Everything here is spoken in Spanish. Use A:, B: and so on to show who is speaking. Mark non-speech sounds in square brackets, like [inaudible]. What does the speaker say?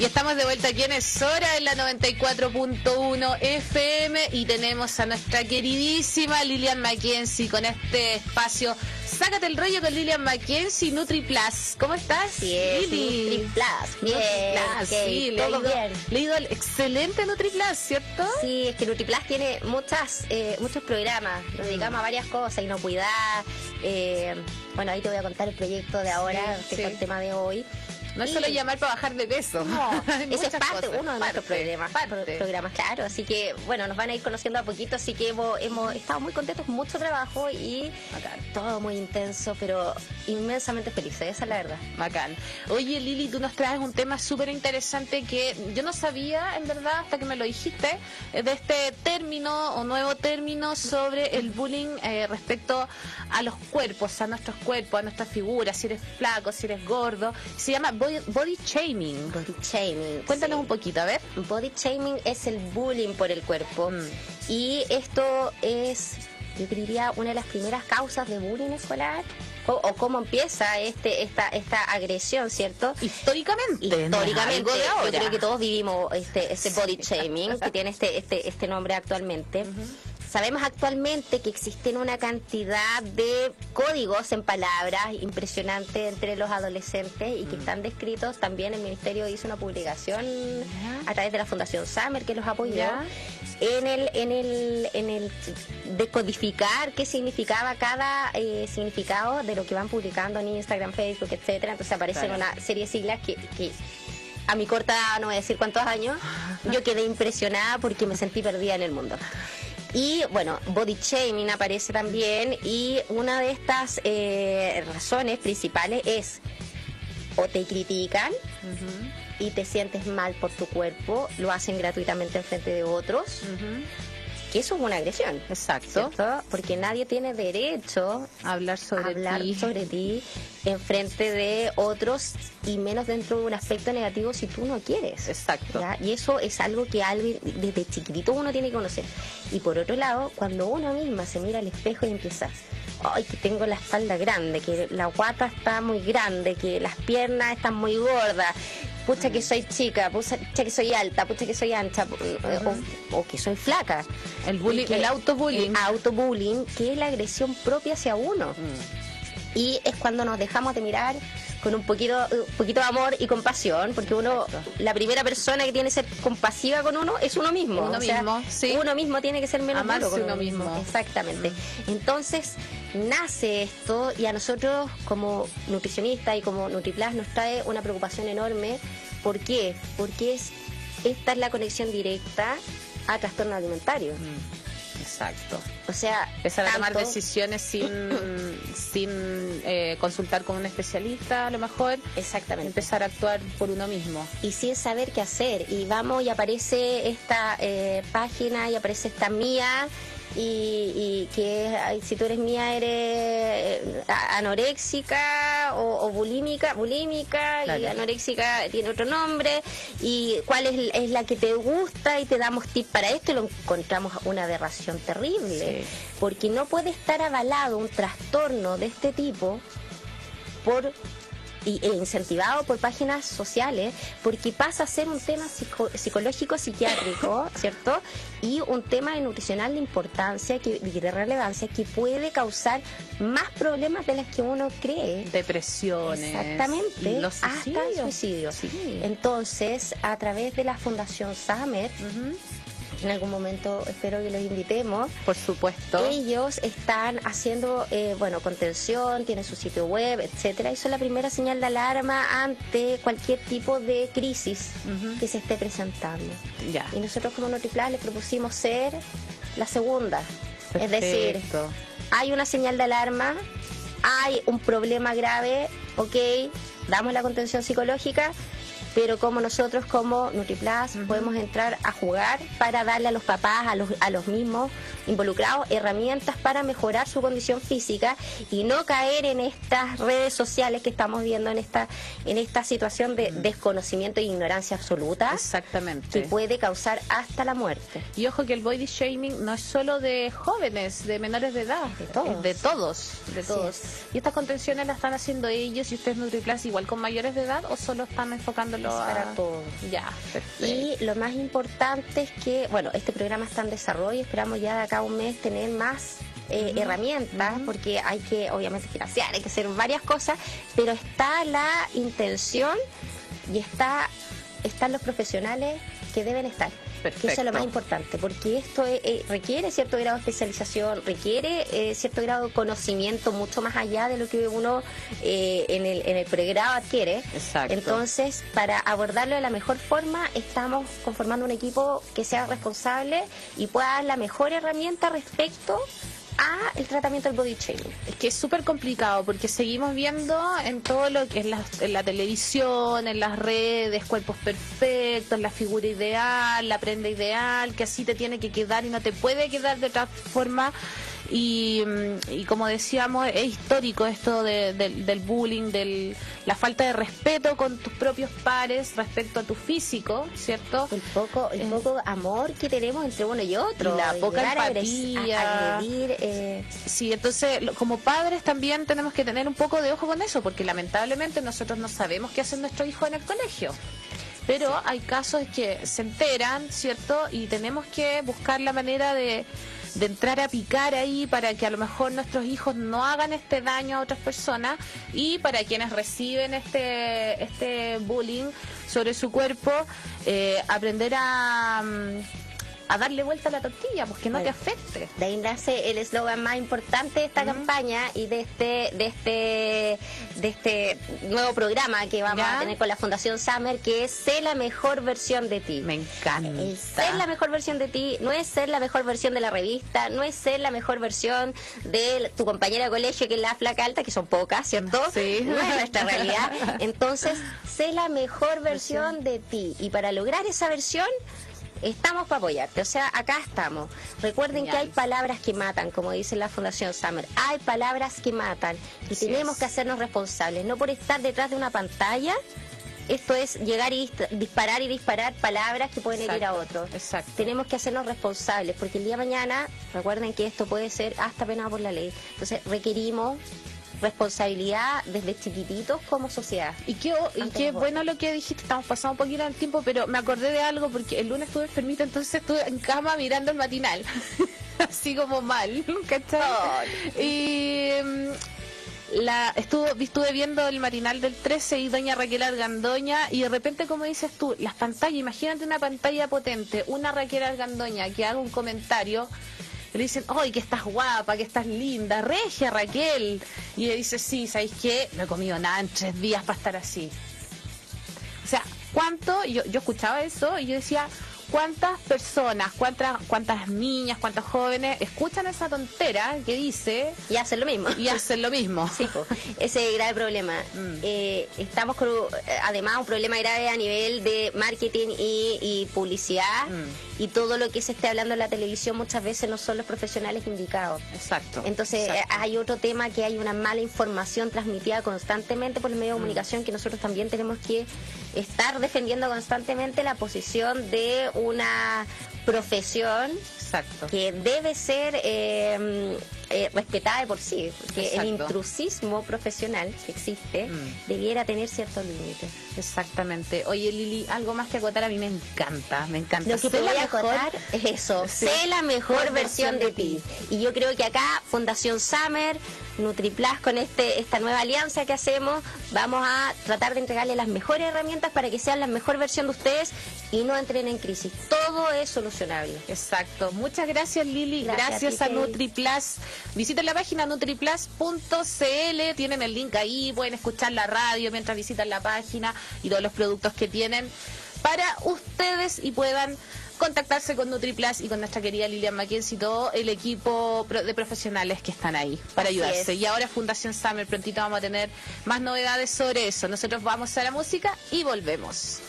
A: Y estamos de vuelta aquí en Hora, en la 94.1 FM y tenemos a nuestra queridísima Lilian Mackenzie con este espacio Sácate el rollo con Lilian Mackenzie, Nutri Plus. ¿Cómo estás?
B: Bien,
A: Lili?
B: Nutri Plus. Bien,
A: sí,
B: todo bien.
A: Le el excelente Nutri Plus, ¿cierto?
B: Sí, es que NutriPlus tiene muchas, eh, muchos programas. Nos dedicamos a varias cosas, inocuidad. Eh, bueno, ahí te voy a contar el proyecto de ahora,
A: Sí,
B: que es el tema de hoy.
A: No es
B: Y-
A: solo llamar para bajar de peso.
B: No, [laughs] ese es parte,
A: cosas.
B: uno de nuestros programas,
A: parte.
B: pro- programas, claro. Así que, bueno, nos van a ir conociendo a poquito, así que hemos, hemos estado muy contentos, mucho trabajo y todo muy intenso, pero inmensamente felices, esa es la verdad.
A: Bacán. Oye, Lili, tú nos traes un tema súper interesante que yo no sabía, en verdad, hasta que me lo dijiste, eh, de este término o nuevo término sobre el bullying eh, respecto a los cuerpos, a nuestros cuerpos, a nuestras figuras, si eres flaco, si eres gordo. Se llama body, body shaming.
B: Body shaming.
A: Cuéntanos
B: sí.
A: un poquito, a ver.
B: Body shaming es el bullying por el cuerpo.
A: Mm.
B: Y esto es, yo diría, una de las primeras causas de bullying escolar. O, o cómo empieza este esta esta agresión, ¿cierto?
A: Históricamente.
B: Históricamente, yo creo que todos vivimos este, este body shaming, que tiene este, este, este nombre actualmente. Sabemos actualmente que existen una cantidad de códigos en palabras impresionantes entre los adolescentes y que están descritos. También el Ministerio hizo una publicación a través de la Fundación Summer que los apoyó
A: Ya.
B: en el en el en el decodificar qué significaba cada eh, significado de lo que van publicando en Instagram, Facebook, etcétera. Entonces aparecen
A: Claro.
B: una serie de siglas que, que a mi corta, no voy a decir cuántos años, [laughs] yo quedé impresionada porque me sentí perdida en el mundo. Y bueno, body shaming aparece también y una de estas eh, razones principales es o te critican y te sientes mal por tu cuerpo, lo hacen gratuitamente en frente de otros. Que eso es una agresión.
A: Exacto.
B: ¿cierto? Porque nadie tiene derecho
A: Hablar
B: a
A: sobre
B: hablar
A: ti.
B: sobre ti en frente de otros y menos dentro de un aspecto negativo si tú no quieres.
A: Exacto.
B: ¿ya? Y eso es algo que alguien desde chiquitito uno tiene que conocer. Y por otro lado, cuando uno misma se mira al espejo y empieza, ay, que tengo la espalda grande, que la guata está muy grande, que las piernas están muy gordas, pucha que soy chica, pucha que soy alta, pucha que soy ancha, o, o que soy flaca.
A: El bullying,
B: que-
A: el autobullying.
B: El autobullying, que es la agresión propia hacia uno.
A: Mm.
B: Y es cuando nos dejamos de mirar con un poquito, un poquito de amor y compasión, porque uno,
A: Exacto.
B: la primera persona que tiene que ser compasiva con uno es uno mismo.
A: Uno
B: O sea,
A: mismo, sí.
B: Uno mismo tiene que ser menos
A: Amarse
B: duro con
A: uno mismo.
B: Exactamente. Entonces, nace esto y a nosotros como nutricionistas y como NutriPlus nos trae una preocupación enorme. ¿Por qué? Porque es, esta es la conexión directa a trastorno alimentario.
A: Mm. Exacto.
B: O sea,
A: Empezar a tomar decisiones sin, [coughs] sin eh, consultar con un especialista, a lo mejor.
B: Exactamente.
A: Empezar a actuar por uno mismo.
B: y sin saber qué hacer. Y vamos y aparece esta eh, página y aparece esta mía. Y, y que si tú eres mía eres eh, anoréxica o, o bulímica bulímica y anoréxica tiene otro nombre y cuál es, es la que te gusta y te damos tips para esto y lo encontramos una aberración terrible
A: Sí.
B: porque no puede estar avalado un trastorno de este tipo por y, e incentivado por páginas sociales porque pasa a ser un tema psico- psicológico psiquiátrico [laughs] cierto y un tema de nutricional de importancia que, y de relevancia que puede causar más problemas de los que uno cree
A: Depresiones.
B: Exactamente,
A: Los
B: hasta
A: suicidios.
B: el suicidio.
A: Sí.
B: Entonces, a través de la Fundación Summer. En algún momento espero que los invitemos,
A: Por supuesto.
B: ellos están haciendo, eh, bueno, contención, tienen su sitio web, etcétera, y son la primera señal de alarma ante cualquier tipo de crisis que se esté presentando.
A: Ya.
B: Y nosotros como NutriPlus les propusimos ser la segunda. Es decir, hay una señal de alarma, hay un problema grave, ok, damos la contención psicológica, pero como nosotros como NutriPlus podemos entrar a jugar para darle a los papás, a los, a los mismos involucrados, herramientas para mejorar su condición física y no caer en estas redes sociales que estamos viendo en esta, en esta situación de desconocimiento e ignorancia absoluta.
A: Exactamente.
B: Que puede causar hasta la muerte.
A: Y ojo que el body shaming no es solo de jóvenes, de menores de edad, de todos. De todos, de todos. ¿Y estas contenciones las están haciendo ellos y ustedes NutriPlus igual con mayores de edad o solo están
B: para todos?
A: Ya,
B: Y lo más importante es que, bueno, este programa está en desarrollo y esperamos ya de acá a un mes tener más eh, herramientas, porque hay que, obviamente, financiar, hay que hacer varias cosas, pero está la intención y está están los profesionales que deben estar. Que eso es lo más importante, porque esto eh, requiere cierto grado de especialización, requiere eh, cierto grado de conocimiento mucho más allá de lo que uno eh, en, el, en el pregrado adquiere.
A: Exacto.
B: Entonces, para abordarlo de la mejor forma, estamos conformando un equipo que sea responsable y pueda dar la mejor herramienta respecto a el tratamiento del body shaming.
A: Es que es súper complicado porque seguimos viendo en todo lo que es la, en la televisión, en las redes, cuerpos perfectos, la figura ideal, la prenda ideal, que así te tiene que quedar y no te puede quedar de otra forma. Y, mm, y, como decíamos, es histórico esto del bullying, de la falta de respeto con tus propios pares respecto a tu físico, ¿cierto?
B: El poco, el eh, poco amor que tenemos entre uno y otro.
A: la poca empatía.
B: Eh.
A: Sí, entonces como padres también tenemos que tener un poco de ojo con eso, porque lamentablemente nosotros no sabemos qué hace nuestro hijo en el colegio pero hay casos que se enteran, ¿cierto? Y tenemos que buscar la manera de, de entrar a picar ahí para que a lo mejor nuestros hijos no hagan este daño a otras personas y para quienes reciben este, este bullying sobre su cuerpo, eh, aprender a... Mm, a darle vuelta a la tortilla, pues que no te afecte.
B: De ahí nace el eslogan más importante de esta campaña y de este, de este, de este nuevo programa que vamos a tener con la Fundación Summer, que es ser la mejor versión de ti.
A: Me encanta.
B: ser la mejor versión de ti no es ser la mejor versión de la revista, no es ser la mejor versión de tu compañera de colegio que es la flaca alta, que son pocas, ¿cierto? [laughs]
A: Sí.
B: No es nuestra realidad. [laughs] Entonces, sé la mejor versión de ti. Y para lograr esa versión, Estamos para apoyarte, o sea, acá estamos. Recuerden que hay palabras que matan, como dice la Fundación Summer. Hay palabras que matan y tenemos que hacernos responsables, no por estar detrás de una pantalla. Esto es llegar y disparar y disparar palabras que pueden herir a otros.
A: Exacto.
B: Tenemos que hacernos responsables, porque el día de mañana, recuerden que esto puede ser hasta penado por la ley. Entonces, requerimos responsabilidad desde chiquititos como sociedad.
A: Y qué, y qué bueno lo que dijiste, estamos pasando un poquito del tiempo, pero me acordé de algo porque el lunes estuve enfermita, entonces estuve en cama mirando el matinal. [laughs] Así como mal, ¿cachai? Y mm, la estuvo, estuve viendo el matinal del 13 y doña Raquel Argandoña y de repente como dices tú, las pantallas, imagínate una pantalla potente, una Raquel Argandoña que haga un comentario le dicen, ¡ay, que estás guapa, que estás linda! Regia, Raquel. Y le dice, sí, ¿sabéis qué? No he comido nada en tres días para estar así. O sea, ¿cuánto? Yo, yo escuchaba eso y yo decía, ¿cuántas personas, cuántas, cuántas niñas, cuántos jóvenes escuchan esa tontera que dice...
B: Y hacen lo mismo.
A: Y hacen lo mismo.
B: Sí, ese es el grave problema. [laughs] Mm. Eh, estamos con, además, un problema grave a nivel de marketing y, publicidad. Mm y todo lo que se esté hablando en la televisión muchas veces no son los profesionales indicados.
A: Exacto.
B: Entonces hay otro tema que hay una mala información transmitida constantemente por el medio de comunicación que nosotros también tenemos que estar defendiendo constantemente la posición de una profesión
A: Exacto.
B: que debe ser eh, eh, respetada de por sí, porque el intrusismo profesional que existe mm. debiera tener ciertos límites.
A: Exactamente. Oye, Lili, algo más que acotar a mí me encanta, me encanta.
B: Lo que te voy a acotar es eso, [laughs] sé la mejor versión de ti. Y yo creo que acá Fundación Summer NutriPlus con este esta nueva alianza que hacemos, vamos a tratar de entregarle las mejores herramientas para que sean la mejor versión de ustedes y no entren en crisis. Todo es solucionable.
A: Exacto. Muchas gracias Lili, gracias, a, NutriPlus. Visiten la página nutriplus.cl, tienen el link ahí, pueden escuchar la radio mientras visitan la página y todos los productos que tienen para ustedes y puedan contactarse con NutriPlus y con nuestra querida Lilian Mackenzie y todo el equipo de profesionales que están ahí para ayudarse. Y ahora Fundación Summer, prontito vamos a tener más novedades sobre eso. Nosotros vamos a la música y volvemos.